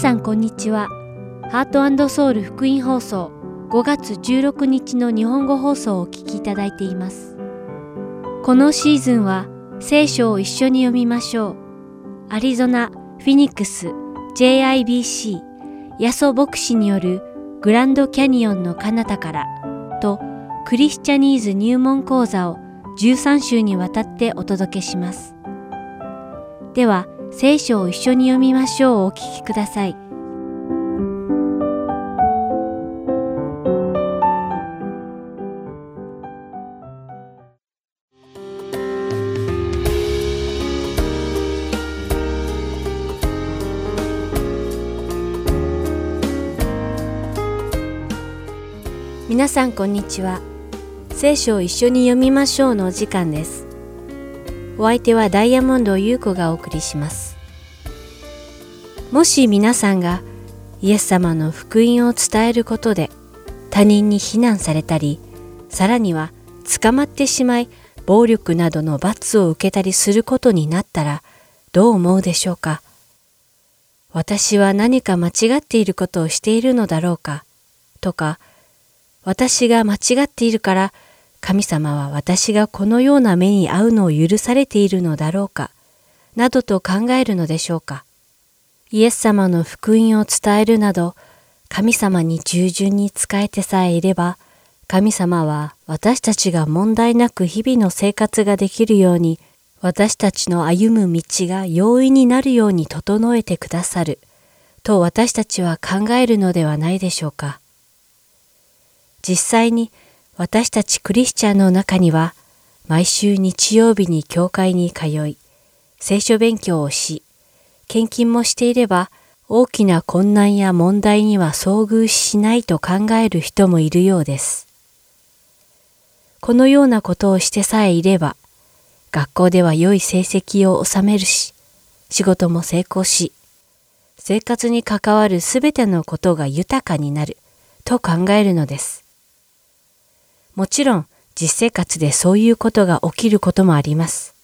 さんこんにちは。ハートソウル福音放送5月16日の日本語放送をお聞きいただいています。このシーズンは聖書を一緒に読みましょう。アリゾナ、フィニックス、JIBC、ヤソ牧師によるグランドキャニオンの彼方からとクリスチャニーズ入門講座を13週にわたってお届けします。では、聖書を一緒に読みましょうお聞きください。皆さんこんにちは。聖書を一緒に読みましょうのお時間です。お相手はダイヤモンド優子がお送りします。もし皆さんがイエス様の福音を伝えることで他人に非難されたり、さらには捕まってしまい暴力などの罰を受けたりすることになったらどう思うでしょうか？私は何か間違っていることをしているのだろうか？とか、私が間違っているから神様は私がこのような目に遭うのを許されているのだろうか、などと考えるのでしょうか。イエス様の福音を伝えるなど、神様に従順に仕えてさえいれば、神様は私たちが問題なく日々の生活ができるように、私たちの歩む道が容易になるように整えてくださる、と私たちは考えるのではないでしょうか。実際に私たちクリスチャンの中には、毎週日曜日に教会に通い、聖書勉強をし、献金もしていれば、大きな困難や問題には遭遇しないと考える人もいるようです。このようなことをしてさえいれば、学校では良い成績を収めるし、仕事も成功し、生活に関わるすべてのことが豊かになると考えるのです。もちろん実生活でそういうことが起きることもあります。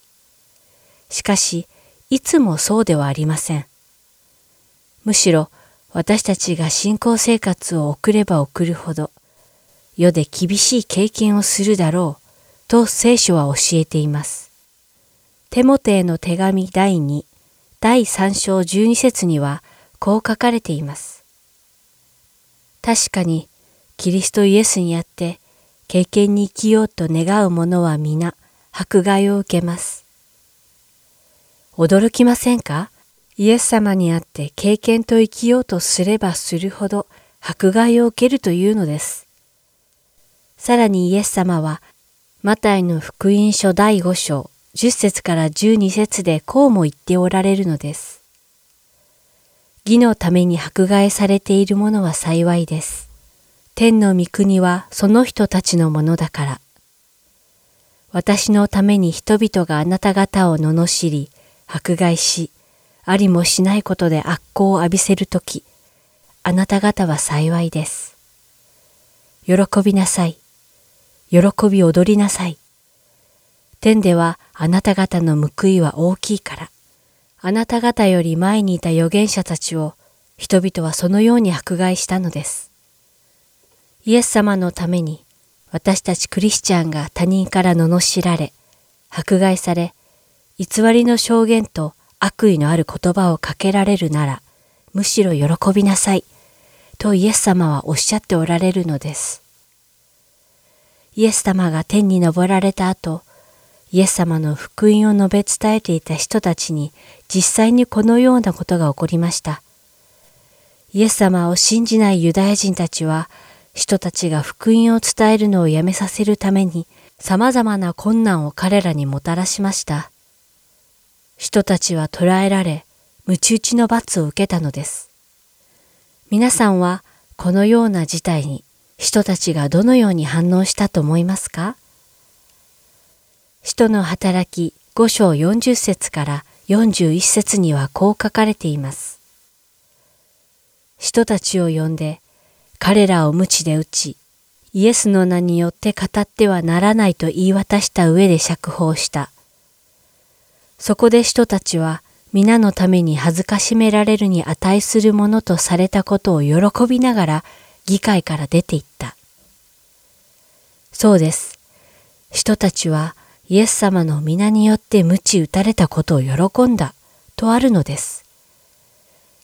しかし、いつもそうではありません。むしろ私たちが信仰生活を送れば送るほど、世で厳しい経験をするだろうと聖書は教えています。テモテへの手紙第2、第3章12節にはこう書かれています。確かにキリストイエスにあって経験に生きようと願う者は皆迫害を受けます。驚きませんか？イエス様にあって経験と生きようとすればするほど迫害を受けるというのです。さらにイエス様は、マタイの福音書第5章10節から12節でこうも言っておられるのです。義のために迫害されている者は幸いです。天の御国はその人たちのものだから。私のために人々があなた方を罵り、迫害し、ありもしないことで悪行を浴びせるとき、あなた方は幸いです。喜びなさい。喜び踊りなさい。天ではあなた方の報いは大きいから、あなた方より前にいた預言者たちを人々はそのように迫害したのです。イエス様のために私たちクリスチャンが他人から罵られ、迫害され、偽りの証言と悪意のある言葉をかけられるなら、むしろ喜びなさい、とイエス様はおっしゃっておられるのです。イエス様が天に昇られた後、イエス様の福音を述べ伝えていた人たちに実際にこのようなことが起こりました。イエス様を信じないユダヤ人たちは人たちが福音を伝えるのをやめさせるために様々な困難を彼らにもたらしました。人たちは捕らえられ、鞭打ちの罰を受けたのです。皆さんはこのような事態に人たちがどのように反応したと思いますか？人の働き5章40節から41節にはこう書かれています。人たちを呼んで彼らを鞭で打ち、イエスの名によって語ってはならないと言い渡した上で釈放した。そこで人たちは皆のために恥ずかしめられるに値するものとされたことを喜びながら議会から出て行った。そうです。人たちはイエス様の皆によって鞭打たれたことを喜んだとあるのです。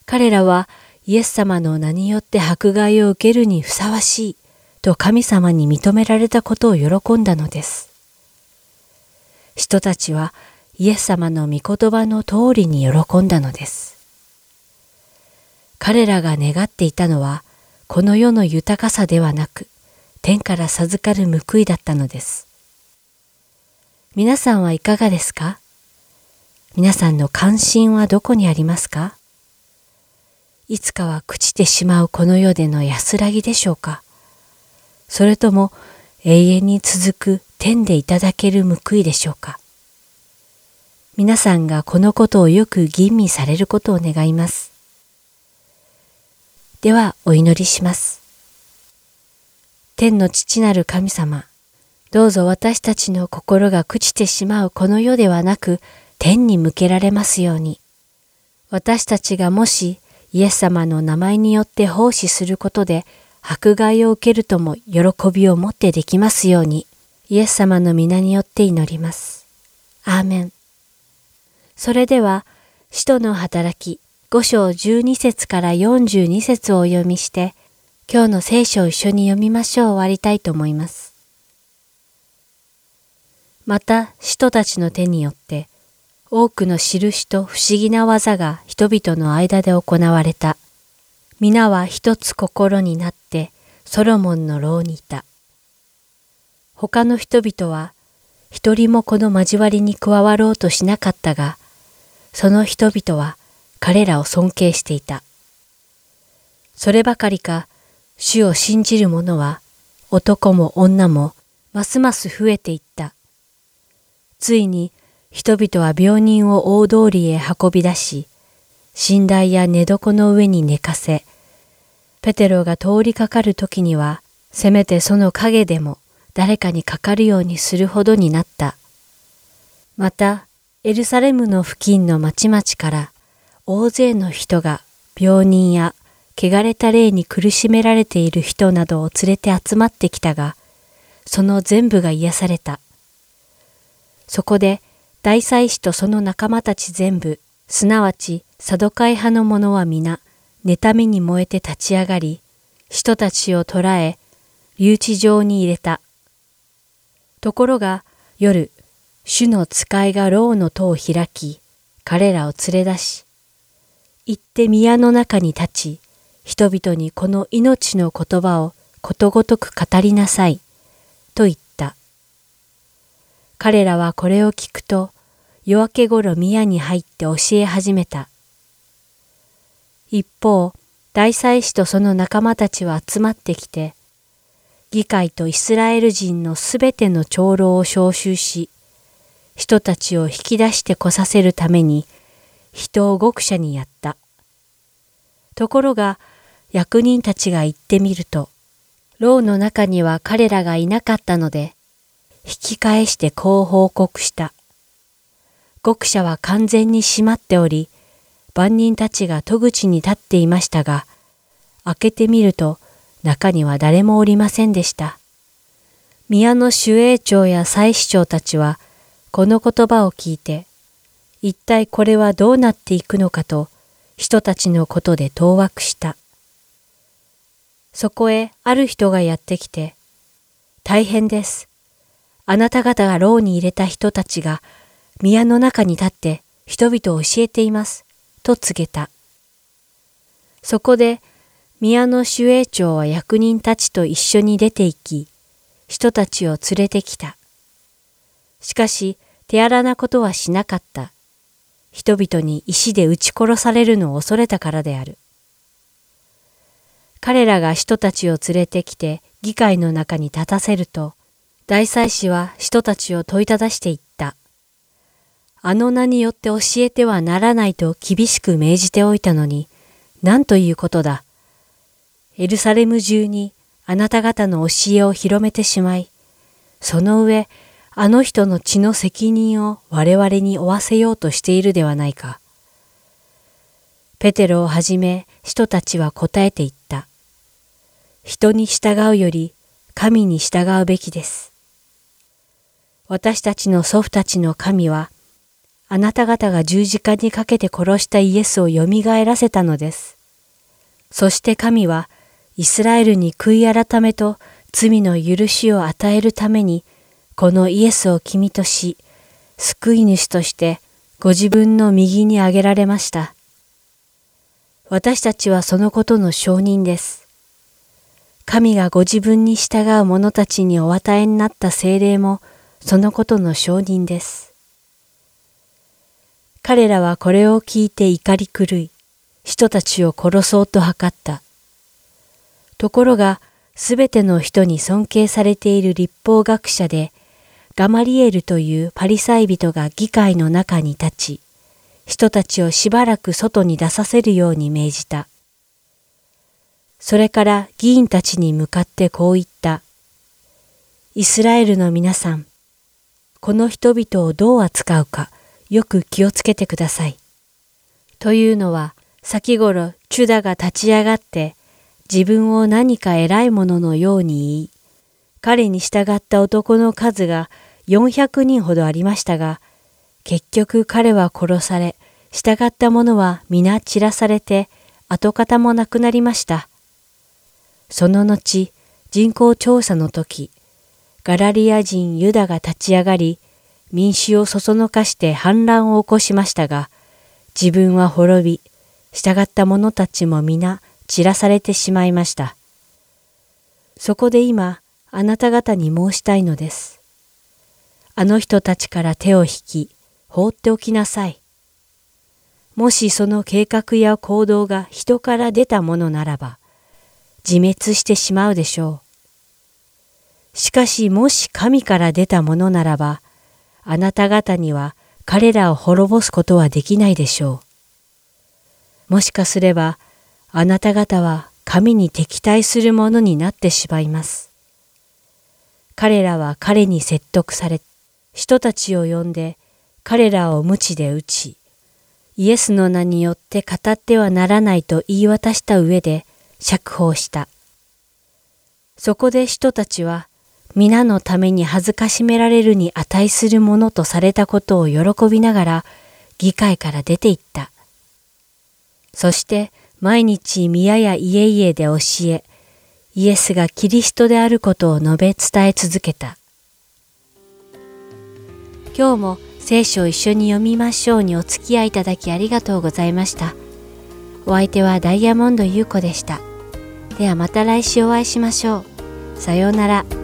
彼らはイエス様の名によって迫害を受けるにふさわしいと神様に認められたことを喜んだのです。人たちはイエス様の御言葉の通りに喜んだのです。彼らが願っていたのは、この世の豊かさではなく、天から授かる報いだったのです。皆さんはいかがですか？皆さんの関心はどこにありますか？いつかは朽ちてしまうこの世での安らぎでしょうかそれとも永遠に続く天でいただける報いでしょうか皆さんがこのことをよく吟味されることを願います。ではお祈りします。天の父なる神様、どうぞ私たちの心が朽ちてしまうこの世ではなく天に向けられますように。私たちがもしイエス様の名前によって奉仕することで迫害を受けるとも喜びを持ってできますように、イエス様の皆によって祈ります。アーメン。それでは、使徒の働き5章12節から42節をお読みして、今日の聖書を一緒に読みましょう終わりたいと思います。また、使徒たちの手によって、多くの印と不思議な技が人々の間で行われた。皆は一つ心になってソロモンの牢にいた。他の人々は一人もこの交わりに加わろうとしなかったが、その人々は彼らを尊敬していた。そればかりか、主を信じる者は男も女もますます増えていった。ついに人々は病人を大通りへ運び出し、寝台や寝床の上に寝かせ、ペテロが通りかかる時には、せめてその影でも誰かにかかるようにするほどになった。また、エルサレムの付近の町々から大勢の人が病人や汚れた霊に苦しめられている人などを連れて集まってきたが、その全部が癒された。そこで大祭司とその仲間たち全部、すなわちサドカイ派の者は皆、妬みに燃えて立ち上がり、人たちを捕らえ、留置場に入れた。ところが夜、主の使いが牢の戸を開き、彼らを連れ出し、行って宮の中に立ち、人々にこの命の言葉をことごとく語りなさい、彼らはこれを聞くと、夜明け頃宮に入って教え始めた。一方、大祭司とその仲間たちは集まってきて、議会とイスラエル人のすべての長老を召集し、人たちを引き出して来させるために、人を極者にやった。ところが、役人たちが行ってみると、牢の中には彼らがいなかったので、引き返してこう報告した。獄舎は完全に閉まっており、万人たちが戸口に立っていましたが、開けてみると中には誰もおりませんでした。宮の守衛長や祭司長たちは、この言葉を聞いて、一体これはどうなっていくのかと、人たちのことで当惑した。そこへある人がやってきて、大変です。あなた方が牢に入れた人たちが宮の中に立って人々を教えています。と告げた。そこで宮の守衛長は役人たちと一緒に出て行き、人たちを連れてきた。しかし手荒なことはしなかった。人々に石で撃ち殺されるのを恐れたからである。彼らが人たちを連れてきて議会の中に立たせると、大祭司は人たちを問いただしていった。あの名によって教えてはならないと厳しく命じておいたのに、何ということだ。エルサレム中にあなた方の教えを広めてしまい、その上、あの人の血の責任を我々に負わせようとしているではないか。ペテロをはじめ人たちは答えていった。人に従うより神に従うべきです。私たちの祖父たちの神は、あなた方が十字架にかけて殺したイエスを蘇らせたのです。そして神は、イスラエルに悔い改めと罪の許しを与えるために、このイエスを君とし、救い主としてご自分の右に挙げられました。私たちはそのことの証人です。神がご自分に従う者たちにお与えになった精霊もそのことの証人です。彼らはこれを聞いて怒り狂い、人たちを殺そうと図った。ところが、すべての人に尊敬されている立法学者で、ガマリエルというパリサイ人が議会の中に立ち、人たちをしばらく外に出させるように命じた。それから議員たちに向かってこう言った。イスラエルの皆さん、この人々をどう扱うかよく気をつけてください。というのは、先頃チュダが立ち上がって自分を何か偉いもののように言い、彼に従った男の数が400人ほどありましたが、結局彼は殺され、従った者は皆散らされて、跡形もなくなりました。その後、人口調査の時、ガラリア人ユダが立ち上がり、民衆をそそのかして反乱を起こしましたが、自分は滅び、従った者たちも皆散らされてしまいました。そこで今、あなた方に申したいのです。あの人たちから手を引き、放っておきなさい。もしその計画や行動が人から出たものならば、自滅してしまうでしょう。しかしもし神から出たものならば、あなた方には彼らを滅ぼすことはできないでしょう。もしかすれば、あなた方は神に敵対するものになってしまいます。彼らは彼に説得され、人たちを呼んで彼らを無知で打ち、イエスの名によって語ってはならないと言い渡した上で、釈放した。そこで人たちは皆のために恥ずかしめられるに値するものとされたことを喜びながら議会から出て行った。そして毎日宮や家々で教え、イエスがキリストであることを述べ伝え続けた。今日も聖書を一緒に読みましょうにお付き合いいただきありがとうございました。お相手はダイヤモンド優子でした。ではまた来週お会いしましょう。さようなら。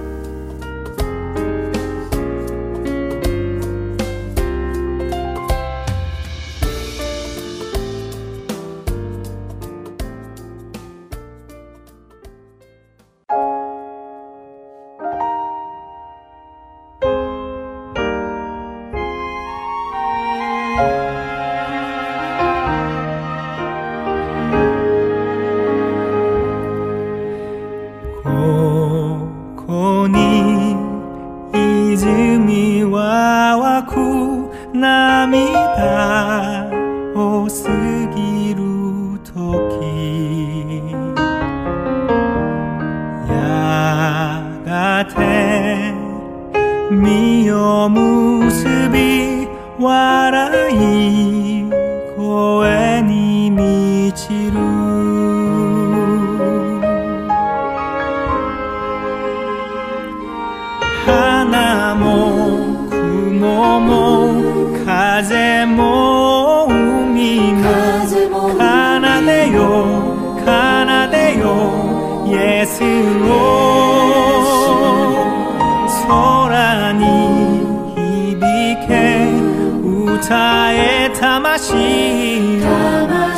天は開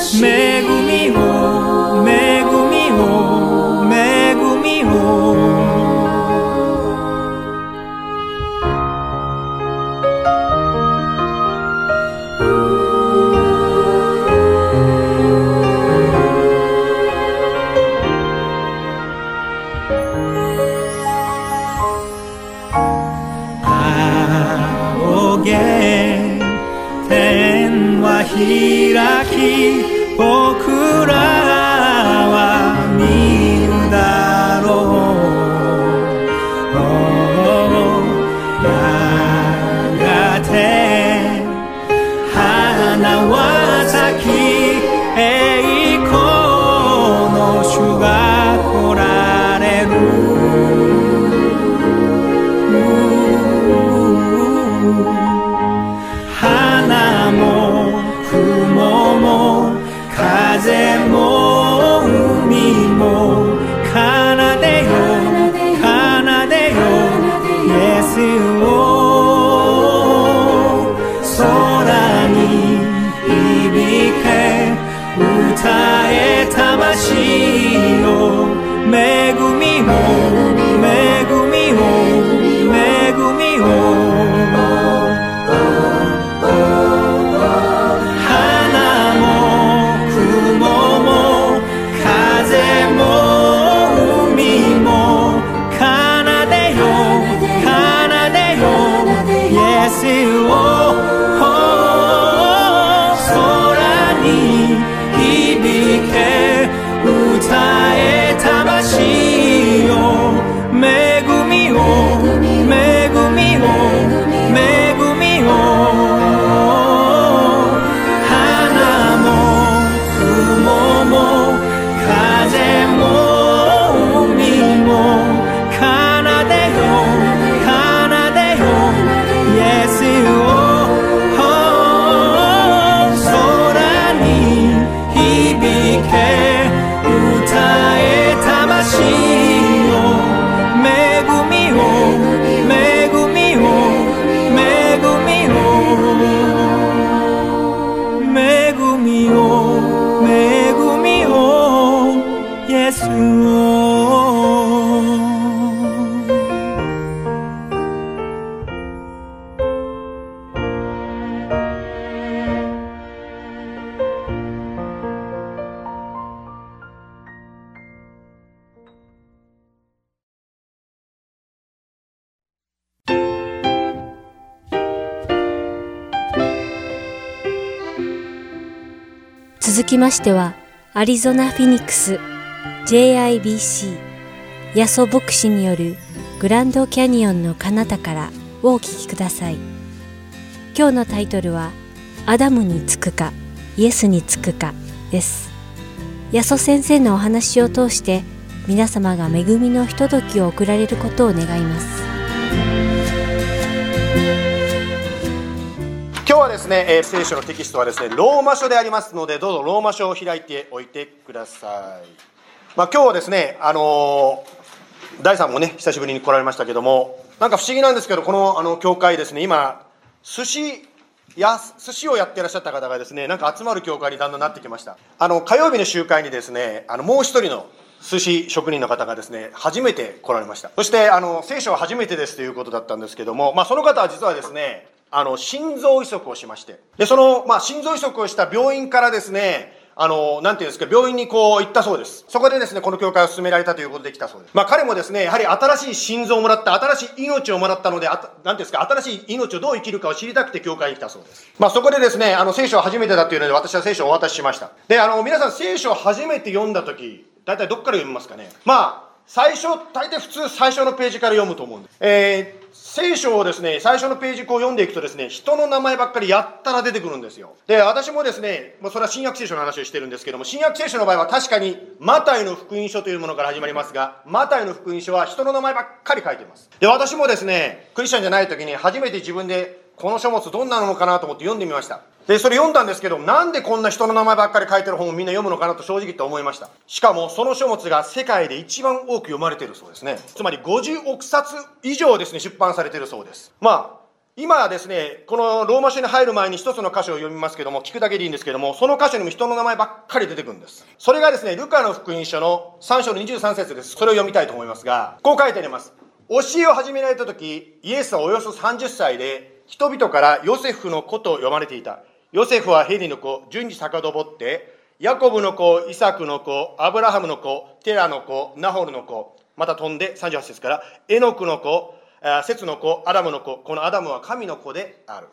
きスましては、アリゾナ・フィニックス JIBC ヤソ牧師によるグランドキャニオンの彼方からをお聞きください。今日のタイトルは、アダムにつくか、イエスにつくかです。ヤソ先生のお話を通して、皆様が恵みのひとときを送られることを願います。はですね、えー聖書のテキストはですね、ローマ書でありますので、どうぞローマ書を開いておいてください。まあ、今日はですね、あのー大さんもね、久しぶりに来られましたけども、なんか不思議なんですけど、このあの教会ですね、今、寿司や寿司をやってらっしゃった方がですね、なんか集まる教会にだんだんなってきました。あの火曜日の集会にですね、あのもう一人の寿司職人の方がですね、初めて来られました。そして、あの聖書は初めてですということだったんですけども、まあ、その方は実はですね、あの心臓移植をしまして、でその、まあ、心臓移植をした病院からですね、あの、なんていうんですか、病院にこう行ったそうです。そこでですね、この教会を進められたということで来たそうです。まあ彼もですね、やはり新しい心臓をもらった、新しい命をもらったので、あたなんていうんですか、新しい命をどう生きるかを知りたくて教会に来たそうです。まあそこでですね、あの聖書は初めてだというので、私は聖書をお渡ししました。で、あの、皆さん聖書を初めて読んだとき、大体どっから読みますかね。まあ、最初、大体普通最初のページから読むと思うんです。えー聖書をですね、最初のページこう読んでいくとですね、人の名前ばっかりやったら出てくるんですよ。で、私もですね、もうそれは新約聖書の話をしてるんですけども、新約聖書の場合は確かに、マタイの福音書というものから始まりますが、マタイの福音書は人の名前ばっかり書いています。で、私もですね、クリスチャンじゃない時に初めて自分でこの書物どんなのかなと思って読んでみました。で、それ読んだんですけど、なんでこんな人の名前ばっかり書いてる本をみんな読むのかなと正直と思いました。しかも、その書物が世界で一番多く読まれているそうですね。つまり50億冊以上ですね、出版されてるそうです。まあ、今はですね、このローマ書に入る前に一つの箇所を読みますけども、聞くだけでいいんですけども、その箇所にも人の名前ばっかり出てくるんです。それがですね、ルカの福音書の3章の23節です。それを読みたいと思いますが、こう書いてあります。教えを始められた時、イエスはおよそ30歳で、人々からヨセフの子と呼ばれていた。ヨセフはヘリの子、順次遡って、ヤコブの子、イサクの子、アブラハムの子、テラの子、ナホルの子、また飛んで38節から、エノクの子、セツの子、アダムの子、このアダムは神の子である。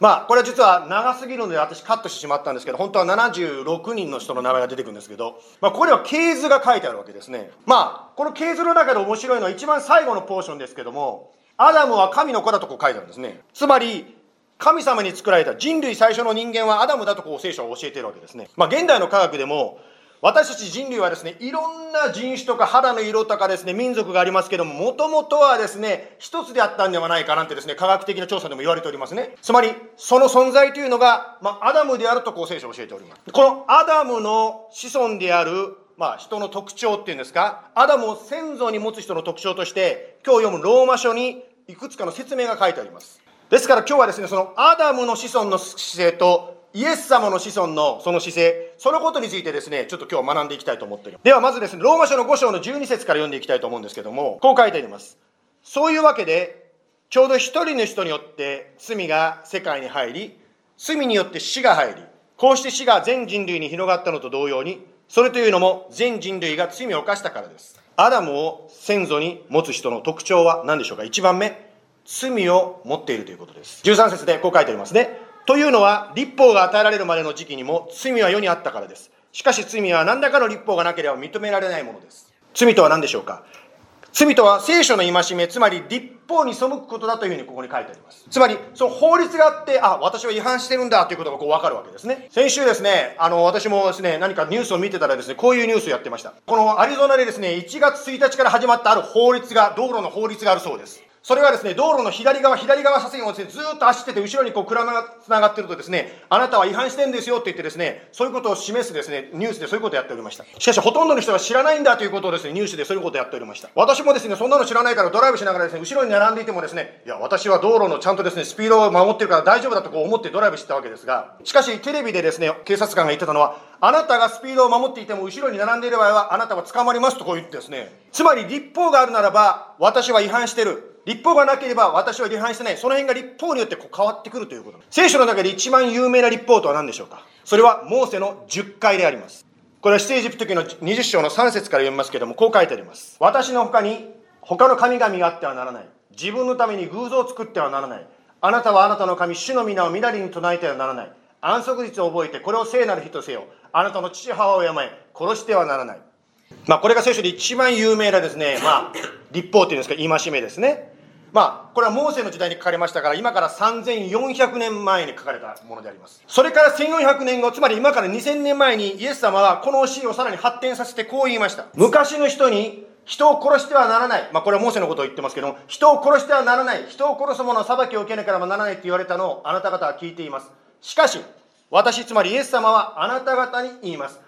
まあこれは実は長すぎるので私カットしてしまったんですけど本当は76人の人の名前が出てくるんですけど、まあ、ここでは系図が書いてあるわけですねまあこの系図の中で面白いのは一番最後のポーションですけどもアダムは神の子だとこう書いてあるんですねつまり神様に作られた人類最初の人間はアダムだとこう聖書は教えているわけですねまあ現代の科学でも私たち人類はですね、いろんな人種とか肌の色とかですね、民族がありますけども、もともとはですね、一つであったんではないかなんてですね、科学的な調査でも言われておりますね。つまり、その存在というのが、まあ、アダムであるとこう聖書を教えております。このアダムの子孫である、まあ、人の特徴っていうんですか、アダムを先祖に持つ人の特徴として、今日読むローマ書にいくつかの説明が書いてあります。ですから今日はですね、そのアダムの子孫の姿勢とイエス様の子孫のその姿勢、そのことについてですね、ちょっと今日学んでいきたいと思っております。ではまずですね、ローマ書の5章の12節から読んでいきたいと思うんですけども、こう書いてあります。そういうわけで、ちょうど一人の人によって罪が世界に入り、罪によって死が入り、こうして死が全人類に広がったのと同様に、それというのも全人類が罪を犯したからです。アダムを先祖に持つ人の特徴は何でしょうか ?1 番目、罪を持っているということです。13節でこう書いてありますね。というのは、立法が与えられるまでの時期にも罪は世にあったからです。しかし罪は何らかの立法がなければ認められないものです。罪とは何でしょうか？罪とは聖書の戒め、つまり立法に背くことだというふうにここに書いてあります。つまり、その法律があって、あ、私は違反してるんだということがこうわかるわけですね。先週ですね、あの、私もですね、何かニュースを見てたらですね、こういうニュースをやってました。このアリゾナでですね、1月1日から始まったある法律が、道路の法律があるそうです。それはですね、道路の左側、左側車線をですね、ずっと走ってて、後ろにこう車が繋がってるとですね、あなたは違反してんですよって言ってですね、そういうことを示すですね、ニュースでそういうことをやっておりました。しかし、ほとんどの人が知らないんだということをですね、ニュースでそういうことをやっておりました。私もですね、そんなの知らないからドライブしながらですね、後ろに並んでいてもですね、いや、私は道路のちゃんとですね、スピードを守ってるから大丈夫だとこう思ってドライブしてたわけですが、しかし、テレビでですね、警察官が言ってたのは、あなたがスピードを守っていても後ろに並んでいる場合は、あなたは捕まりますとこう言ってですね、つまり立法があるならば、私は違反してる。立法がなければ私は違反してない。その辺が立法によってこう変わってくるということ。聖書の中で一番有名な立法とは何でしょうか？それはモーセの10回であります。これは出エジプト記の20章の3節から読みますけれども、こう書いてあります。私の他に他の神々があってはならない。自分のために偶像を作ってはならない。あなたはあなたの神、主の皆をみなりに唱えてはならない。安息日を覚えて、これを聖なる日とせよ。あなたの父母を敬え、殺してはならない。まあ、これが聖書で一番有名なですね、まあ、立法っていうんですか、戒めですね。まあ、これはモーセの時代に書かれましたから、今から3400年前に書かれたものであります。それから1400年後、つまり今から2000年前にイエス様はこの教えをさらに発展させてこう言いました。昔の人に人を殺してはならない。まあ、これはモーセのことを言ってますけども、人を殺してはならない。人を殺す者の裁きを受けなければならないって言われたのをあなた方は聞いています。しかし、私、つまりイエス様はあなた方に言います。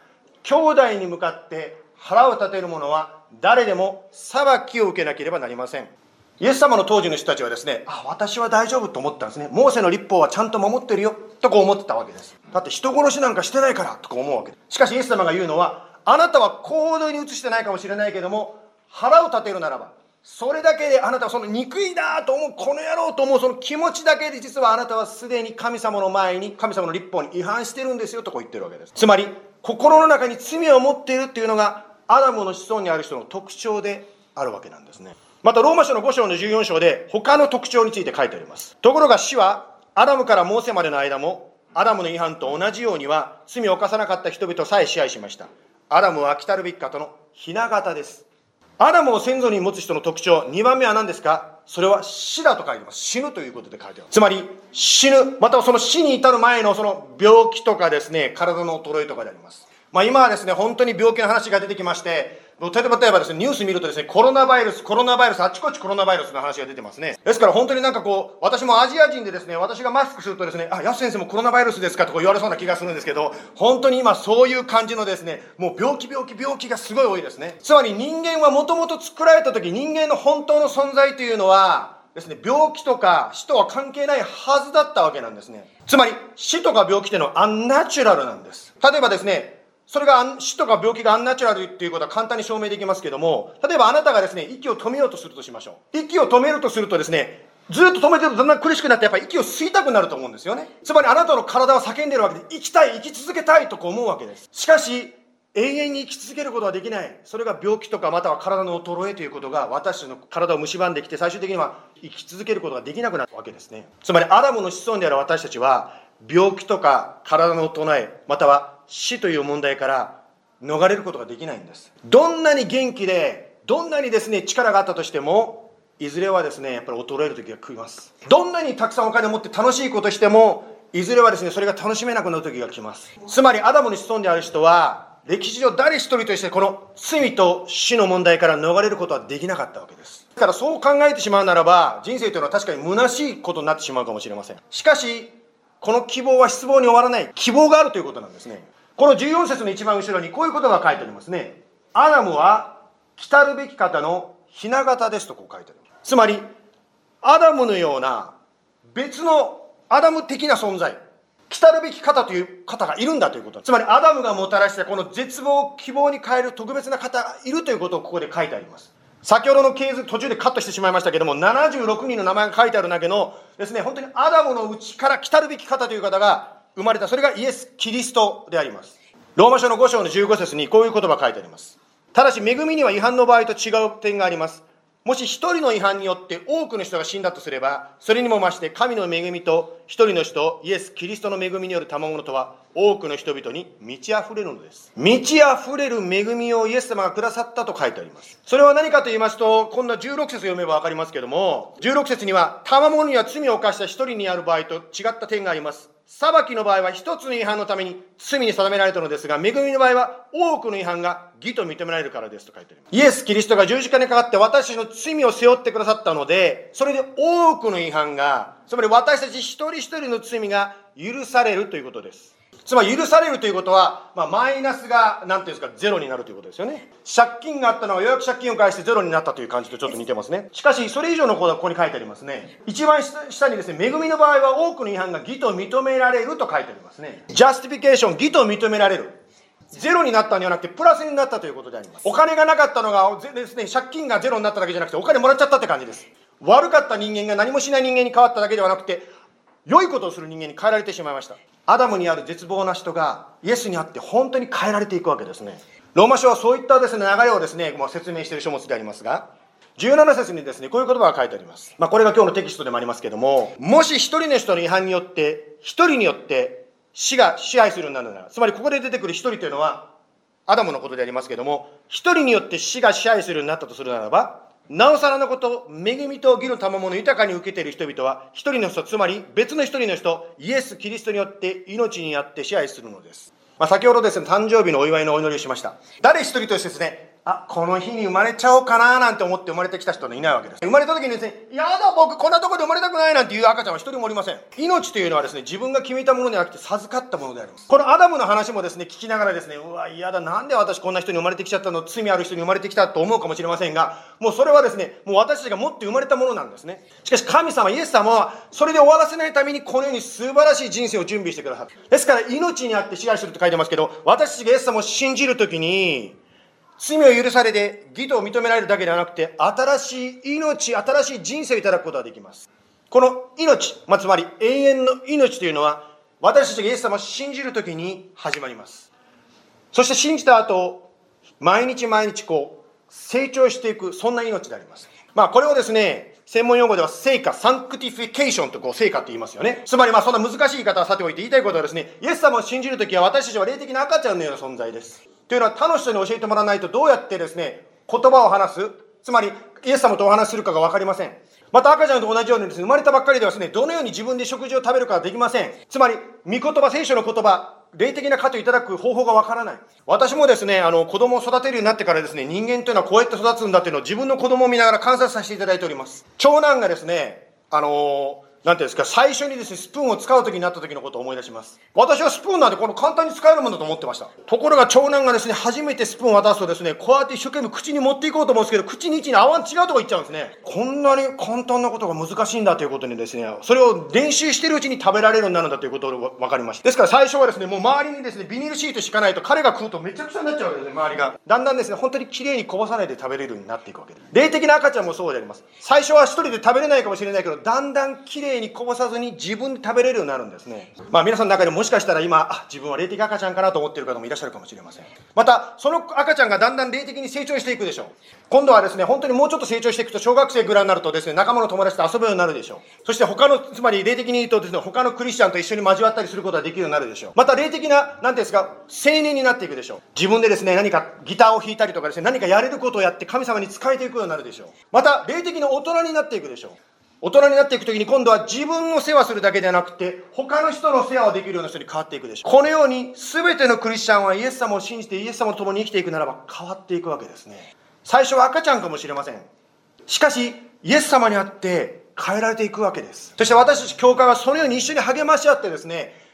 兄弟に向かって腹を立てる者は誰でも裁きを受けなければなりません。イエス様の当時の人たちはですね、あ、私は大丈夫と思ったんですね。モーセの立法はちゃんと守ってるよ、とこう思ってたわけです。だって人殺しなんかしてないから、とか思うわけです。しかしイエス様が言うのは、あなたは行動に移してないかもしれないけども、腹を立てるならば、それだけであなたはその憎いだと思う、この野郎と思うその気持ちだけで実はあなたはすでに神様の前に、神様の立法に違反してるんですよとこう言ってるわけです。つまり、心の中に罪を持っているっていうのが、アダムの子孫にある人の特徴であるわけなんですね。またローマ書の5章の14章で他の特徴について書いてあります。ところが死はアダムからモーセまでの間もアダムの違反と同じようには罪を犯さなかった人々さえ支配しました。アダムは来たるべき方の雛形です。アダムを先祖に持つ人の特徴、2番目は何ですか？それは死だと書いてます。死ぬということで書いてます。つまり、死ぬ、またはその死に至る前のその病気とかですね、体の衰えとかであります。まあ今はですね、本当に病気の話が出てきまして、例えば例えばですね、ニュース見るとですね、コロナウイルス、コロナウイルス、あっちこっちコロナウイルスの話が出てますね。ですから本当になんかこう、私もアジア人でですね、私がマスクするとですね、あ、ヤス先生もコロナウイルスですかとか言われそうな気がするんですけど、本当に今そういう感じのですね、もう病気病気病気がすごい多いですね。つまり人間はもともと作られた時、人間の本当の存在というのは、ですね、病気とか死とは関係ないはずだったわけなんですね。つまり死とか病気っていうのはアンナチュラルなんです。例えばですね、それが死とか病気がアンナチュラルっていうことは簡単に証明できますけども、例えばあなたがですね、息を止めようとするとしましょう。息を止めるとするとですね、ずっと止めてるとだんだん苦しくなってやっぱり息を吸いたくなると思うんですよね。つまりあなたの体は叫んでるわけで、生きたい、生き続けたいとこう思うわけです。しかし、永遠に生き続けることはできないそれが病気とかまたは体の衰えということが私の体を蝕んできて最終的には生き続けることができなくなったわけですねつまりアダムの子孫である私たちは病気とか体の衰えまたは死という問題から逃れることができないんです。どんなに元気でどんなにですね力があったとしてもいずれはですねやっぱり衰える時が来ます。どんなにたくさんお金を持って楽しいことしてもいずれはですねそれが楽しめなくなる時が来ます。つまりアダムの子孫である人は歴史上誰一人としてこの罪と死の問題から逃れることはできなかったわけです。だからそう考えてしまうならば人生というのは確かに虚しいことになってしまうかもしれません。しかしこの希望は失望に終わらない。希望があるということなんですね。この14節の一番後ろにこういうことが書いてありますね。アダムは来たるべき方の雛形ですとこう書いてあるつまりアダムのような別のアダム的な存在来たるべき方という方がいるんだということ。つまりアダムがもたらしたこの絶望を希望に変える特別な方がいるということをここで書いてあります。先ほどの系図途中でカットしてしまいましたけども76人の名前が書いてあるだけのですね本当にアダムのうちから来たるべき方という方が生まれたそれがイエス・キリストでありますローマ書の5章の15節にこういう言葉書いてありますただし恵みには違反の場合と違う点がありますもし一人の違反によって多くの人が死んだとすれば、それにも増して神の恵みと一人の人、イエス・キリストの恵みによる賜物とは、多くの人々に満ち溢れるのです。満ち溢れる恵みをイエス様がくださったと書いてあります。それは何かと言いますと、今度は16節読めばわかりますけども、16節には、賜物には罪を犯した一人にある場合と違った点があります。裁きの場合は一つの違反のために罪に定められたのですが、恵みの場合は多くの違反が義と認められるからですと書いてあります。イエス・キリストが十字架にかかって私たちの罪を背負ってくださったので、それで多くの違反が、つまり私たち一人一人の罪が許されるということです。つまり許されるということは、まあ、マイナスが何ていうんですかゼロになるということですよね。借金があったのがようやく借金を返してゼロになったという感じとちょっと似てますね。しかしそれ以上のことがここに書いてありますね。一番下にですね恵みの場合は多くの違反が義と認められると書いてありますね。 justification 義と認められる。ゼロになったんではなくてプラスになったということであります。お金がなかったのがですね借金がゼロになっただけじゃなくてお金もらっちゃったって感じです。悪かった人間が何もしない人間に変わっただけではなくて良いことをする人間に変えられてしまいました。アダムにある絶望な人がイエスにあって本当に変えられていくわけですね。ローマ書はそういったですね流れをですねもう説明している書物でありますが17節にですねこういう言葉が書いてあります、まあ、これが今日のテキストでもありますけどももし一人の人の違反によって一人によって死が支配するようになるならつまりここで出てくる一人というのはアダムのことでありますけども一人によって死が支配するようになったとするならばなおさらのこと、恵みと義の賜物を豊かに受けている人々は、一人の人、つまり別の一人の人、イエス・キリストによって命にあって支配するのです。まあ、先ほどですね、誕生日のお祝いのお祈りをしました。誰一人としてですね、あ、この日に生まれちゃおうかななんて思って生まれてきた人はいないわけです。生まれた時にですね、やだ僕こんなとこで生まれたくないなんていう赤ちゃんは一人もおりません。命というのはですね、自分が決めたものではなくて授かったものであります。このアダムの話もですね、聞きながらですね、うわ、嫌だ、なんで私こんな人に生まれてきちゃったの、罪ある人に生まれてきたと思うかもしれませんが、もうそれはですね、もう私たちが持って生まれたものなんですね。しかし神様、イエス様は、それで終わらせないためにこのように素晴らしい人生を準備してくださる。ですから、命にあって支配すると書いてますけど、私たちがイエス様を信じるときに、罪を許されて義と認められるだけではなくて、新しい命、新しい人生をいただくことができます。この命、まあ、つまり永遠の命というのは、私たちがイエス様を信じるときに始まります。そして信じた後、毎日毎日こう、成長していく、そんな命であります。まあ、これをですね、専門用語では聖化、sanctification とこう聖化って言いますよね。つまりまあそんな難しい言い方はさておいて言いたいことはですね、イエス様を信じるときは私たちは霊的な赤ちゃんのような存在です。というのは他の人に教えてもらわないとどうやってですね、言葉を話す、つまりイエス様とお話するかが分かりません。また赤ちゃんと同じようにですね、生まれたばっかりではですね、どのように自分で食事を食べるかはできません。つまり、御言葉、聖書の言葉、霊的な糧をいただく方法がわからない。私もですね、あの、子供を育てるようになってからですね、人間というのはこうやって育つんだっていうのを自分の子供を見ながら観察させていただいております。長男がですね、あのなんていうんですか、最初にですね、スプーンを使う時になった時のことを思い出します。私はスプーンなんてこの簡単に使えるものだと思ってました。ところが長男がですね、初めてスプーンを渡すとですね、こうやって一生懸命口に持っていこうと思うんですけど、口に位置に合わん違うとこ行っちゃうんですね。こんなに簡単なことが難しいんだということにですね、それを練習してるうちに食べられるようになるんだということが分かりました。ですから最初はですね、もう周りにですね、ビニールシート敷かないと彼が食うとめちゃくちゃになっちゃうわけですね、周りが。だんだんですね、本当に綺麗にこぼさないで食べれるようになっていくわけです。霊的な赤ちゃんもそうであります。最初は一人で食べれないかもしれないけど、だんだん綺麗れいにこぼさずに自分で食べれるようになるんですね。まあ皆さんの中でもしかしたら今、あ、自分は霊的赤ちゃんかなと思ってる方もいらっしゃるかもしれません。また、その赤ちゃんがだんだん霊的に成長していくでしょう。今度はですね、本当にもうちょっと成長していくと、小学生ぐらいになるとですね、仲間の友達と遊ぶようになるでしょう。そして他の、つまり霊的に言うとですね、他のクリスチャンと一緒に交わったりすることができるようになるでしょう。また霊的な、なんですか、青年になっていくでしょう。自分でですね、何かギターを弾いたりとかですね、何かやれることをやって神様に仕えていくようになるでしょう。また、霊的な大人になっていくでしょう。大人になっていくときに今度は自分の世話するだけではなくて他の人の世話をできるような人に変わっていくでしょうこのように全てのクリスチャンはイエス様を信じてイエス様と共に生きていくならば変わっていくわけですね最初は赤ちゃんかもしれませんしかしイエス様にあって変えられていくわけですそして私たち教会はそのように一緒に励まし合ってですね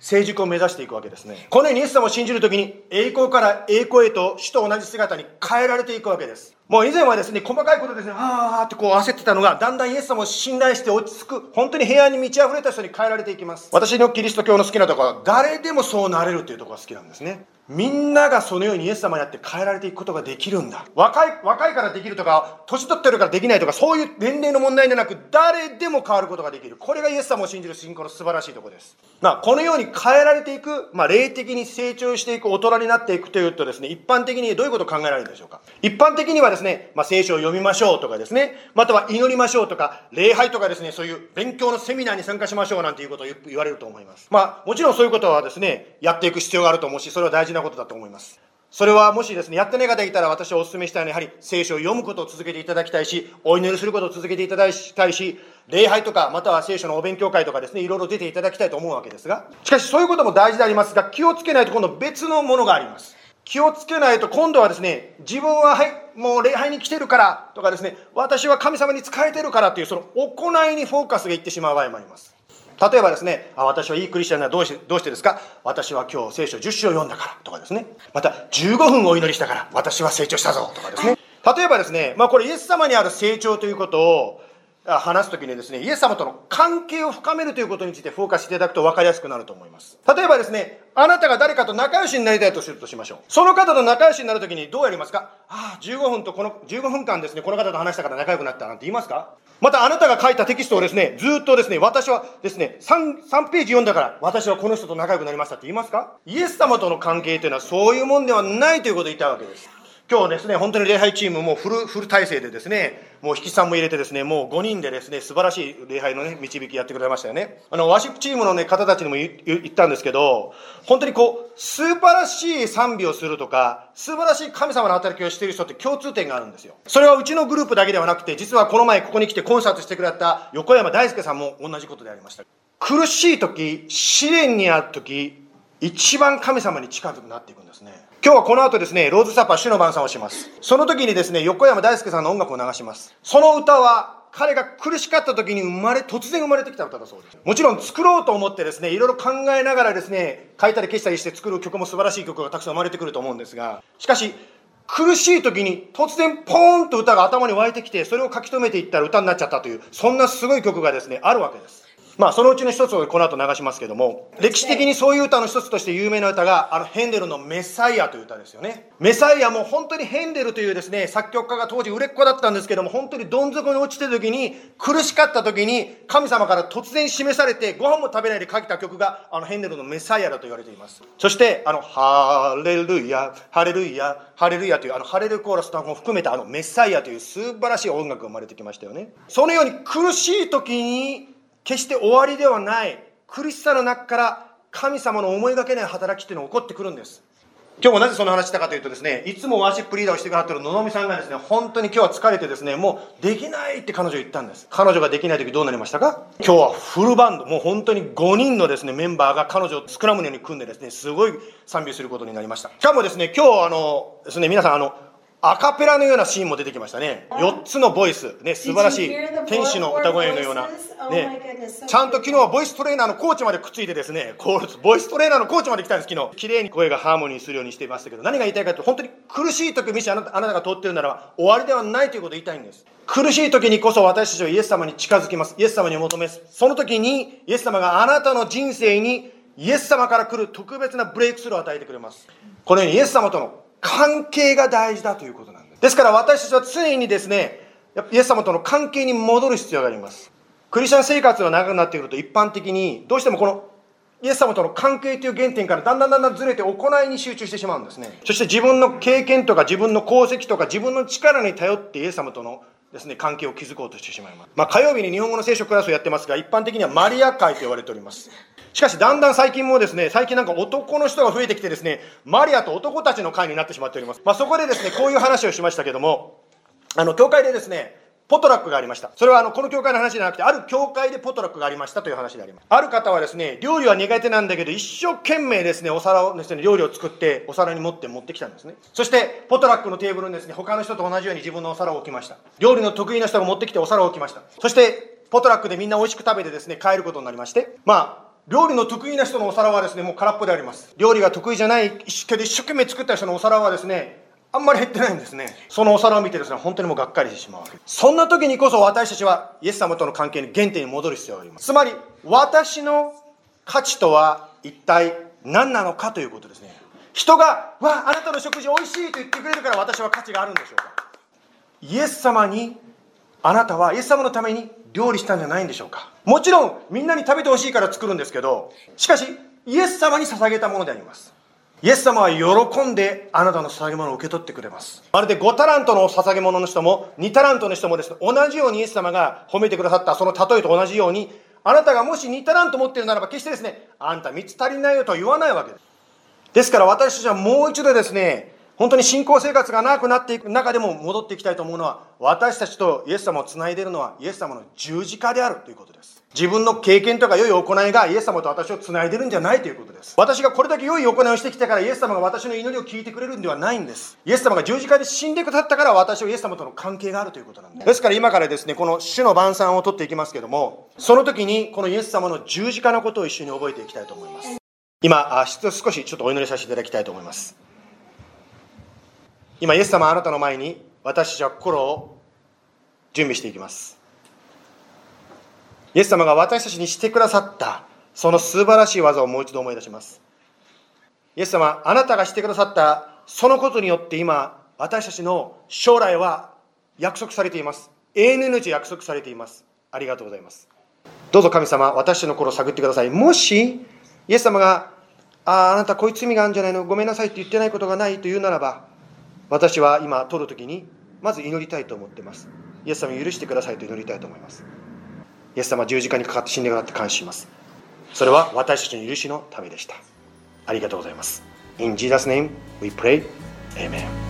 成熟を目指していくわけですね。このようにイエス様を信じるときに栄光から栄光へと死と同じ姿に変えられていくわけです。もう以前はですね、細かいことですね、あーってこう焦ってたのが、だんだんイエス様を信頼して落ち着く、本当に平安に満ち溢れた人に変えられていきます。私のキリスト教の好きなところは、誰でもそうなれるというところが好きなんですね。みんながそのようにイエス様にあって変えられていくことができるんだ。若い、若いからできるとか、年取ってるからできないとか、そういう年齢の問題でなく、誰でも変わることができる。これがイエス様を信じる信仰の素晴らしいところです。まあ、このように変えられていく、まあ、霊的に成長していく、大人になっていくというとですね、一般的にどういうことを考えられるでしょうか。一般的にはですね、ねまあ、聖書を読みましょうとかですね、または祈りましょうとか、礼拝とかですね、そういう勉強のセミナーに参加しましょうなんていうことを言われると思います。まあ、もちろんそういうことはですね、やっていく必要があると思うし、それは大事なことだと思います。それはもしですね、やってない方いたら私はお勧めしたいのは、やはり聖書を読むことを続けていただきたいし、お祈りすることを続けていただきたいし、礼拝とか、または聖書のお勉強会とかですね、いろいろ出ていただきたいと思うわけですが、しかしそういうことも大事でありますが、気をつけないと今度別のものがあります。気をつけないと今度はですね、自分ははい、もう礼拝に来てるからとかですね、私は神様に仕えてるからというその行いにフォーカスがいってしまう場合もあります。例えばですね、あ私はいいクリスチャンなどうしてどうしてですか？私は今日聖書10章を読んだからとかですね。また15分お祈りしたから私は成長したぞとかですね。例えばですね、まあこれイエス様にある成長ということを話すときにですね、イエス様との関係を深めるということについてフォーカスしていただくと分かりやすくなると思います。例えばですね、あなたが誰かと仲良しになりたいとするとしましょう。その方と仲良しになるときにどうやりますか？ああ、15分とこの、15分間ですね、この方と話したから仲良くなったなんて言いますか？またあなたが書いたテキストをですね、ずっとですね、私はですね、3、3ページ読んだから、私はこの人と仲良くなりましたって言いますか？イエス様との関係というのはそういうもんではないということを言ったいわけです。今日ですね、本当に礼拝チームもフル、フル体制でですね、もう引きさんも入れてですね、もう5人でですね、素晴らしい礼拝のね、導きやってくれましたよね。あの、ワシップチームのね、方たちにも言ったんですけど、本当にこう、素晴らしい賛美をするとか、素晴らしい神様の働きをしている人って共通点があるんですよ。それはうちのグループだけではなくて、実はこの前ここに来てコンサートしてくれた横山大輔さんも同じことでありました。苦しい時、試練にある時、一番神様に近づくなっていくんですね。今日はこの後ですね、ローズサッパー主の晩餐をします。その時にですね、横山大輔さんの音楽を流します。その歌は、彼が苦しかった時に生まれ、突然生まれてきた歌だそうです。もちろん作ろうと思ってですね、いろいろ考えながらですね、書いたり消したりして作る曲も素晴らしい曲がたくさん生まれてくると思うんですが、しかし、苦しい時に突然ポーンと歌が頭に湧いてきて、それを書き留めていったら歌になっちゃったという、そんなすごい曲がですね、あるわけです。まあ、そのうちの一つをこの後流しますけども、歴史的にそういう歌の一つとして有名な歌が、あの、ヘンデルのメサイアという歌ですよね。メサイアも本当にヘンデルというですね、作曲家が当時売れっ子だったんですけども、本当にどん底に落ちてる時に、苦しかった時に、神様から突然示されて、ご飯も食べないで書いた曲が、あの、ヘンデルのメサイアだと言われています。そして、あの、ハレルヤ、ハレルヤ、ハレルヤという、あの、ハレルコーラスとも含めた、あの、メサイアという素晴らしい音楽が生まれてきましたよね。そのように苦しい時に、決して終わりではない苦しさの中から神様の思いがけない働きっていうのが起こってくるんです。今日もなぜその話したかというとですねいつもワーシップリーダーをしてくださってる野々美さんがですね本当に今日は疲れてですねもうできないって彼女言ったんです。彼女ができない時どうなりましたか？今日はフルバンド。もう本当に5人のですねメンバーが彼女をスクラムのように組んでですねすごい賛美することになりました。しかもですね今日あのですね皆さんあのアカペラのようなシーンも出てきましたね。4つのボイス、ね、素晴らしい天使の歌声のような、ね、ちゃんと昨日はボイストレーナーのコーチまでくっついてですね、コールボイストレーナーのコーチまで来たんです、昨日。綺麗に声がハーモニーするようにしていましたけど、何が言いたいかというと、本当に苦しい時、もしあなたあなたが通っているならば、終わりではないということを言いたいんです。苦しい時にこそ私たちはイエス様に近づきます。イエス様に求めます。その時に、イエス様があなたの人生に、イエス様から来る特別なブレイクスルーを与えてくれます。このようにイエス様との関係が大事だということなんです。ですから私たちは常にですね、イエス様との関係に戻る必要があります。クリスチャン生活が長くなってくると一般的にどうしてもこのイエス様との関係という原点からだんだんだんだんずれて行いに集中してしまうんですね。そして自分の経験とか自分の功績とか自分の力に頼ってイエス様とのですね、関係を築こうとしてしまいます。まあ、火曜日に日本語の聖書クラスをやってますが、一般的にはマリア会と言われております。しかし、だんだん最近もですね、最近なんか男の人が増えてきてですね、マリアと男たちの会になってしまっております。まあ、そこでですね、こういう話をしましたけども、あの、教会でですね、ポトラックがありました。それはあの、この教会の話じゃなくて、ある教会でポトラックがありましたという話であります。ある方はですね、料理は苦手なんだけど、一生懸命ですね、お皿をですね、料理を作って、お皿に持って持ってきたんですね。そして、ポトラックのテーブルにですね、他の人と同じように自分のお皿を置きました。料理の得意な人が持ってきてお皿を置きました。そして、ポトラックでみんな美味しく食べてですね、帰ることになりまして、まあ、料理の得意な人のお皿はですね、もう空っぽであります。料理が得意じゃないけど一生懸命作った人のお皿はですね、あんまり減ってないんですね。そのお皿を見てですね、本当にもうがっかりしてしまうわけ。そんな時にこそ私たちはイエス様との関係に原点に戻る必要があります。つまり、私の価値とは一体何なのかということですね。人が、わあ、あなたの食事おいしいと言ってくれるから私は価値があるんでしょうか。イエス様に、あなたはイエス様のために料理したんじゃないんでしょうか。もちろん、みんなに食べてほしいから作るんですけど、しかし、イエス様に捧げたものであります。イエス様は喜んであなたの捧げ物を受け取ってくれます。まるで5タラントの捧げ物の人も2タラントの人もです、同じようにイエス様が褒めてくださったその例えと同じように、あなたがもし2タラント持っているならば決してですね、あんた3つ足りないよと言わないわけです。ですから私たちはもう一度ですね、本当に信仰生活が長くなっていく中でも戻っていきたいと思うのは、私たちとイエス様をつないでいるのは、イエス様の十字架であるということです。自分の経験とか良い行いがイエス様と私をつないでるんじゃないということです。私がこれだけ良い行いをしてきたから、イエス様が私の祈りを聞いてくれるんではないんです。イエス様が十字架で死んでくださったから、私はイエス様との関係があるということなんです。ですから今からですね、この主の晩餐をとっていきますけども、その時にこのイエス様の十字架のことを一緒に覚えていきたいと思います。今、少しちょっとお祈りさせていただきたいと思います。今イエス様あなたの前に私たちは心を準備していきますイエス様が私たちにしてくださったその素晴らしい技をもう一度思い出します。イエス様あなたがしてくださったそのことによって今私たちの将来は約束されています。永遠の命約束されています。ありがとうございます。どうぞ神様私の心を探ってください。もしイエス様があああなたこういう罪があるんじゃないの？ごめんなさいって言ってないことがないというならば私は今取るときにまず祈りたいと思っています。イエス様許してくださいと祈りたいと思います。イエス様十字架にかかって死んでくださって感謝します。それは私たちの許しのためでした。ありがとうございます。In Jesus name we pray. Amen.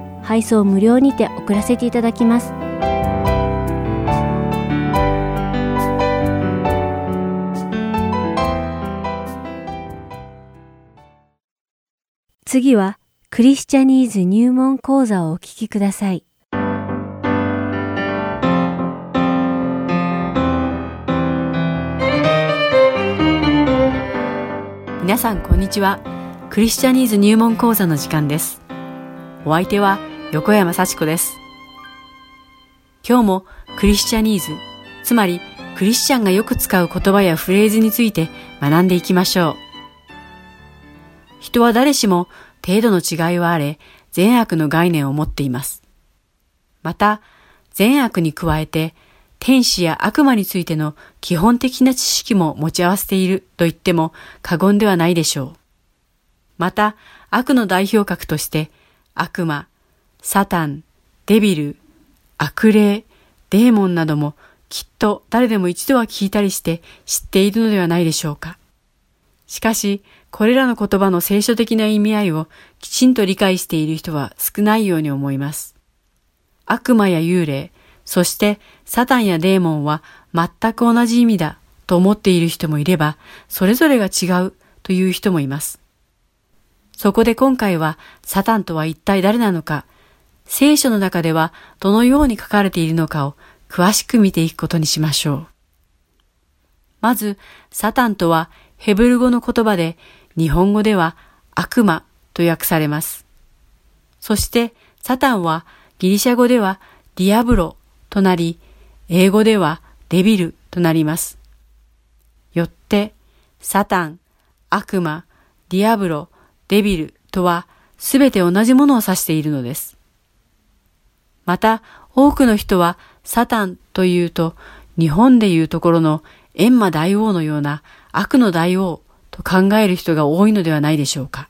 配送無料にて送らせていただきます。次はクリスチャニーズ入門講座をお聞きください。皆さんこんにちは。クリスチャニーズ入門講座の時間です。お相手は横山幸子です。今日もクリスチャニーズつまりクリスチャンがよく使う言葉やフレーズについて学んでいきましょう。人は誰しも程度の違いはあれ善悪の概念を持っています。また善悪に加えて天使や悪魔についての基本的な知識も持ち合わせていると言っても過言ではないでしょう。また、悪の代表格として、悪魔、サタン、デビル、悪霊、デーモンなどもきっと誰でも一度は聞いたりして知っているのではないでしょうか。しかし、これらの言葉の聖書的な意味合いをきちんと理解している人は少ないように思います。悪魔や幽霊、そしてサタンやデーモンは全く同じ意味だと思っている人もいれば、それぞれが違うという人もいます。そこで今回はサタンとは一体誰なのか、聖書の中ではどのように書かれているのかを詳しく見ていくことにしましょう。まず、サタンとはヘブル語の言葉で日本語では悪魔と訳されます。そして、サタンはギリシャ語ではディアブロとなり、英語ではデビルとなります。よって、サタン、悪魔、ディアブロ、デビルとはすべて同じものを指しているのです。また、多くの人はサタンというと、日本でいうところの閻魔大王のような悪の大王と考える人が多いのではないでしょうか。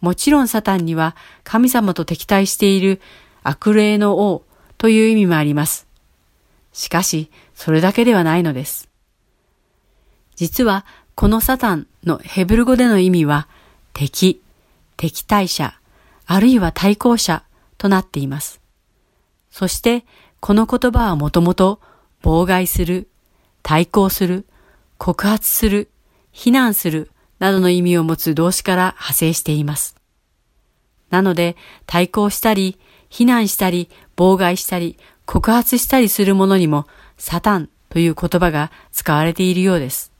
もちろんサタンには神様と敵対している悪霊の王という意味もあります。しかし、それだけではないのです。実は、このサタンのヘブル語での意味は、敵、敵対者、あるいは対抗者となっています。そして、この言葉はもともと、妨害する、対抗する、告発する、非難するなどの意味を持つ動詞から派生しています。なので、対抗したり、非難したり、妨害したり、告発したりするものにも、サタンという言葉が使われているようです。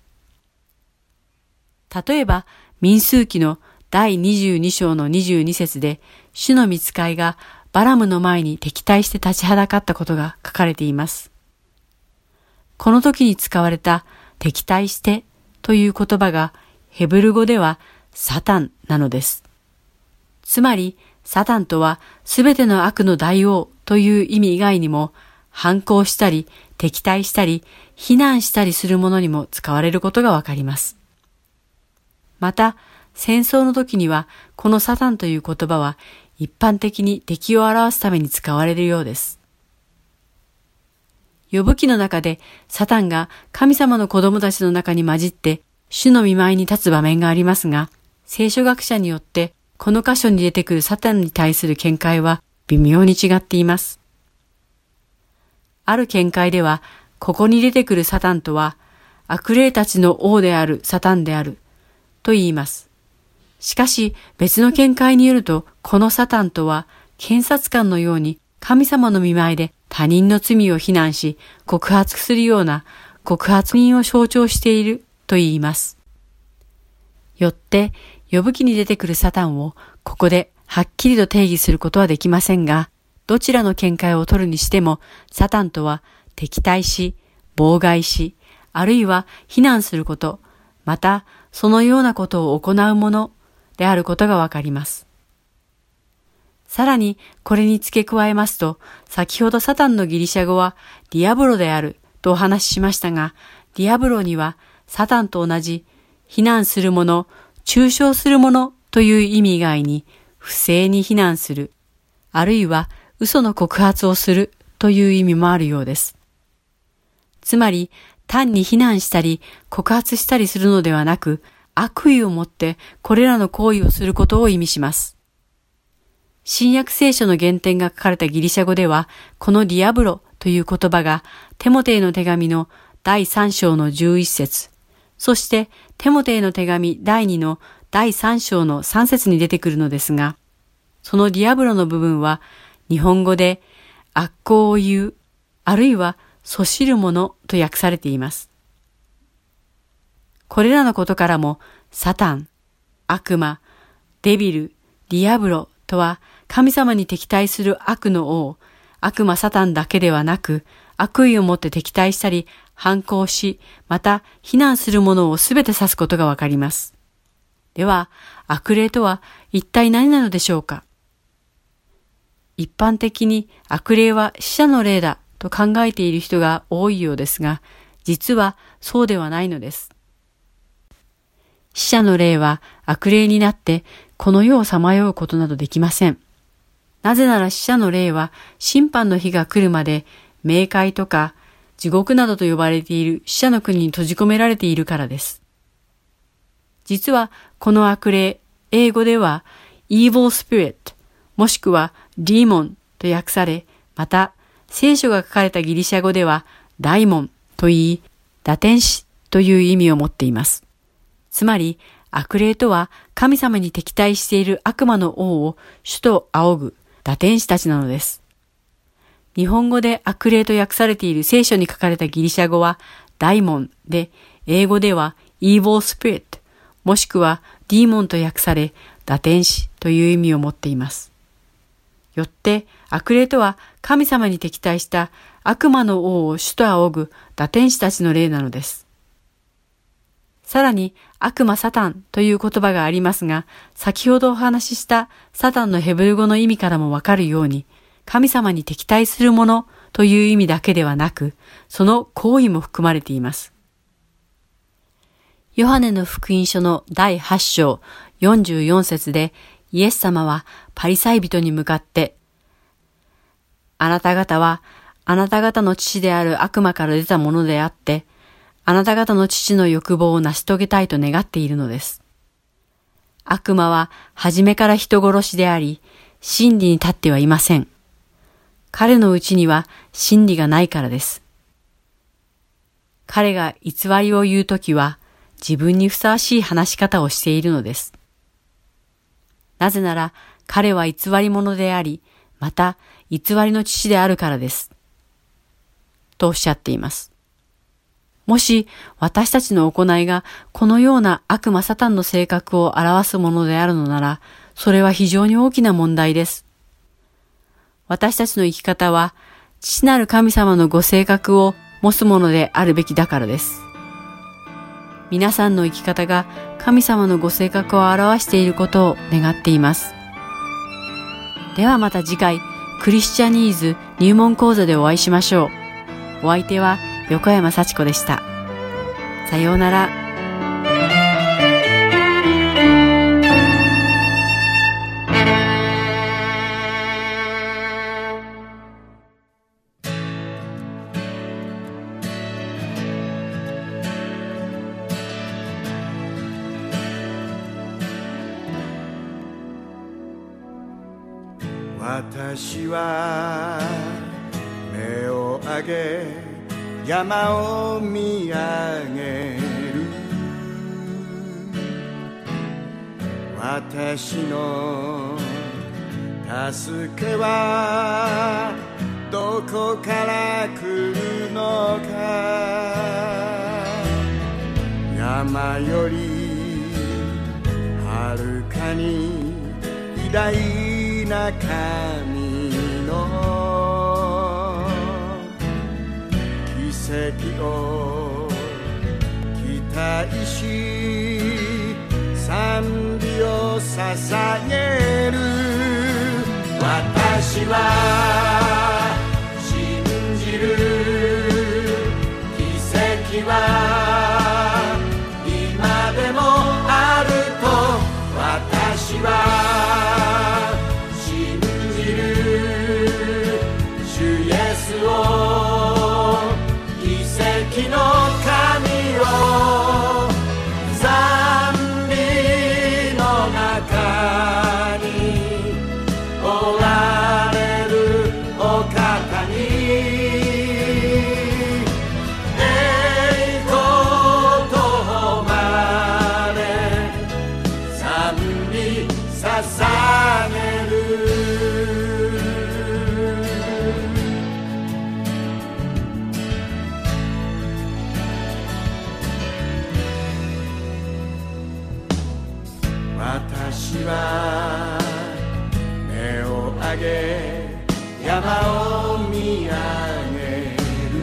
例えば、民数記の第22章の22節で、主の見つかいがバラムの前に敵対して立ちはだかったことが書かれています。この時に使われた敵対してという言葉がヘブル語ではサタンなのです。つまり、サタンとはすべての悪の大王という意味以外にも反抗したり敵対したり非難したりするものにも使われることがわかります。また、戦争の時にはこのサタンという言葉は一般的に敵を表すために使われるようです。呼ぶ記の中でサタンが神様の子供たちの中に混じって主の見舞いに立つ場面がありますが、聖書学者によってこの箇所に出てくるサタンに対する見解は微妙に違っています。ある見解では、ここに出てくるサタンとは、悪霊たちの王であるサタンである、と言います。しかし別の見解によると、このサタンとは検察官のように神様の見舞いで他人の罪を非難し告発するような告発人を象徴していると言います。よって、呼ぶ記に出てくるサタンをここではっきりと定義することはできませんが、どちらの見解を取るにしても、サタンとは敵対し、妨害し、あるいは非難すること、またそのようなことを行うものであることがわかります。さらに、これに付け加えますと、先ほどサタンのギリシャ語はディアブロであるとお話ししましたが、ディアブロにはサタンと同じ非難する者、抽象する者という意味以外に、不正に非難する、あるいは嘘の告発をするという意味もあるようです。つまり、単に非難したり告発したりするのではなく、悪意を持ってこれらの行為をすることを意味します。新約聖書の原点が書かれたギリシャ語では、このディアブロという言葉がテモテへの手紙の第3章の11節そしてテモテへの手紙第2の第3章の3節に出てくるのですが、そのディアブロの部分は日本語で悪行を言う、あるいはそしるものと訳されています。これらのことからも、サタン、悪魔、デビル、ディアブロとは神様に敵対する悪の王、悪魔サタンだけではなく、悪意を持って敵対したり、反抗し、また非難するものをすべて指すことがわかります。では、悪霊とは一体何なのでしょうか？一般的に悪霊は死者の霊だと考えている人が多いようですが、実はそうではないのです。死者の霊は悪霊になってこの世をさまようことなどできません。なぜなら死者の霊は審判の日が来るまで冥界とか地獄などと呼ばれている死者の国に閉じ込められているからです。実はこの悪霊、英語では evil spirit もしくは demon と訳され、また聖書が書かれたギリシャ語では、大門と言い、打天使という意味を持っています。つまり、悪霊とは神様に敵対している悪魔の王を主と仰ぐ打天使たちなのです。日本語で悪霊と訳されている聖書に書かれたギリシャ語はダイモンで、英語では evil spirit もしくはディーモンと訳され打天使という意味を持っています。よって悪霊とは神様に敵対した悪魔の王を主と仰ぐ打天使たちの霊なのです。さらに悪魔サタンという言葉がありますが、先ほどお話ししたサタンのヘブル語の意味からもわかるように、神様に敵対するものという意味だけではなく、その行為も含まれています。ヨハネの福音書の第8章44節で、イエス様はパリサイ人に向かって、あなた方は、あなた方の父である悪魔から出たものであって、あなた方の父の欲望を成し遂げたいと願っているのです。悪魔は初めから人殺しであり、真理に立ってはいません。彼のうちには真理がないからです。彼が偽りを言うときは自分にふさわしい話し方をしているのです。なぜなら彼は偽り者であり、また偽りの父であるからです。とおっしゃっています。もし私たちの行いがこのような悪魔サタンの性格を表すものであるのなら、それは非常に大きな問題です。私たちの生き方は、父なる神様のご性格を持つものであるべきだからです。皆さんの生き方が神様のご性格を表していることを願っています。ではまた次回、クリスチャニーズ入門講座でお会いしましょう。お相手は横山幸子でした。さようなら。私は目を上げ山を見上げる。私の助けはどこから来るのか。山よりはるかに偉大な神。奇跡を期待し賛美を捧げる。私は信じる奇跡は今でもあると私は賛美捧げる。私は目を上げ山を見上げる。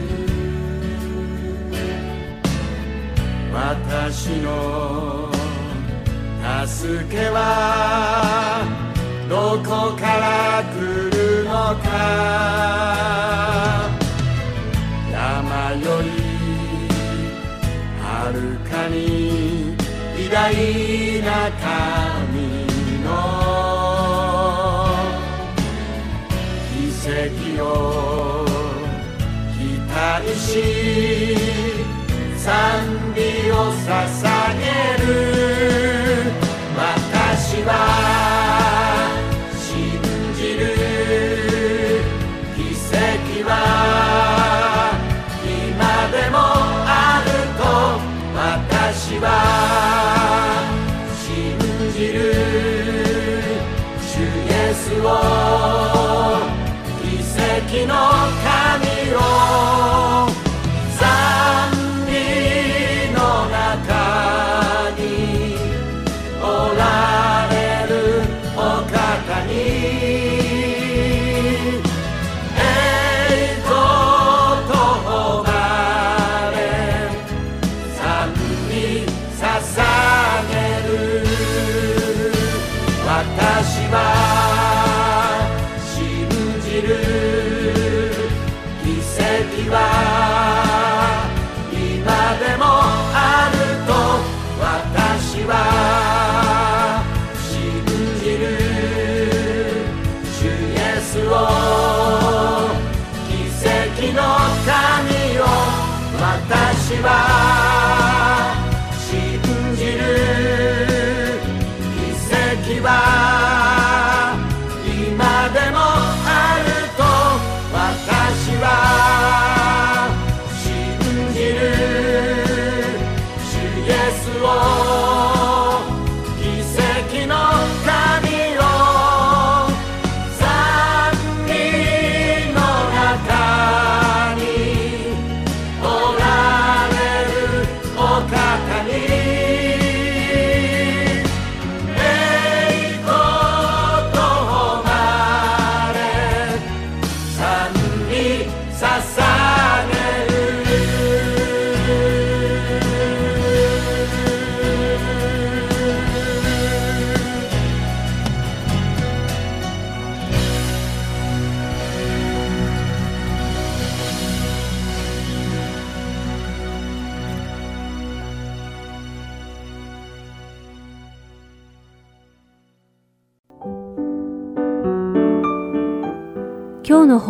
私の助けはどこから来るのか。山よりはるかに偉大な神の奇跡を期待し賛美を捧げ。奇跡の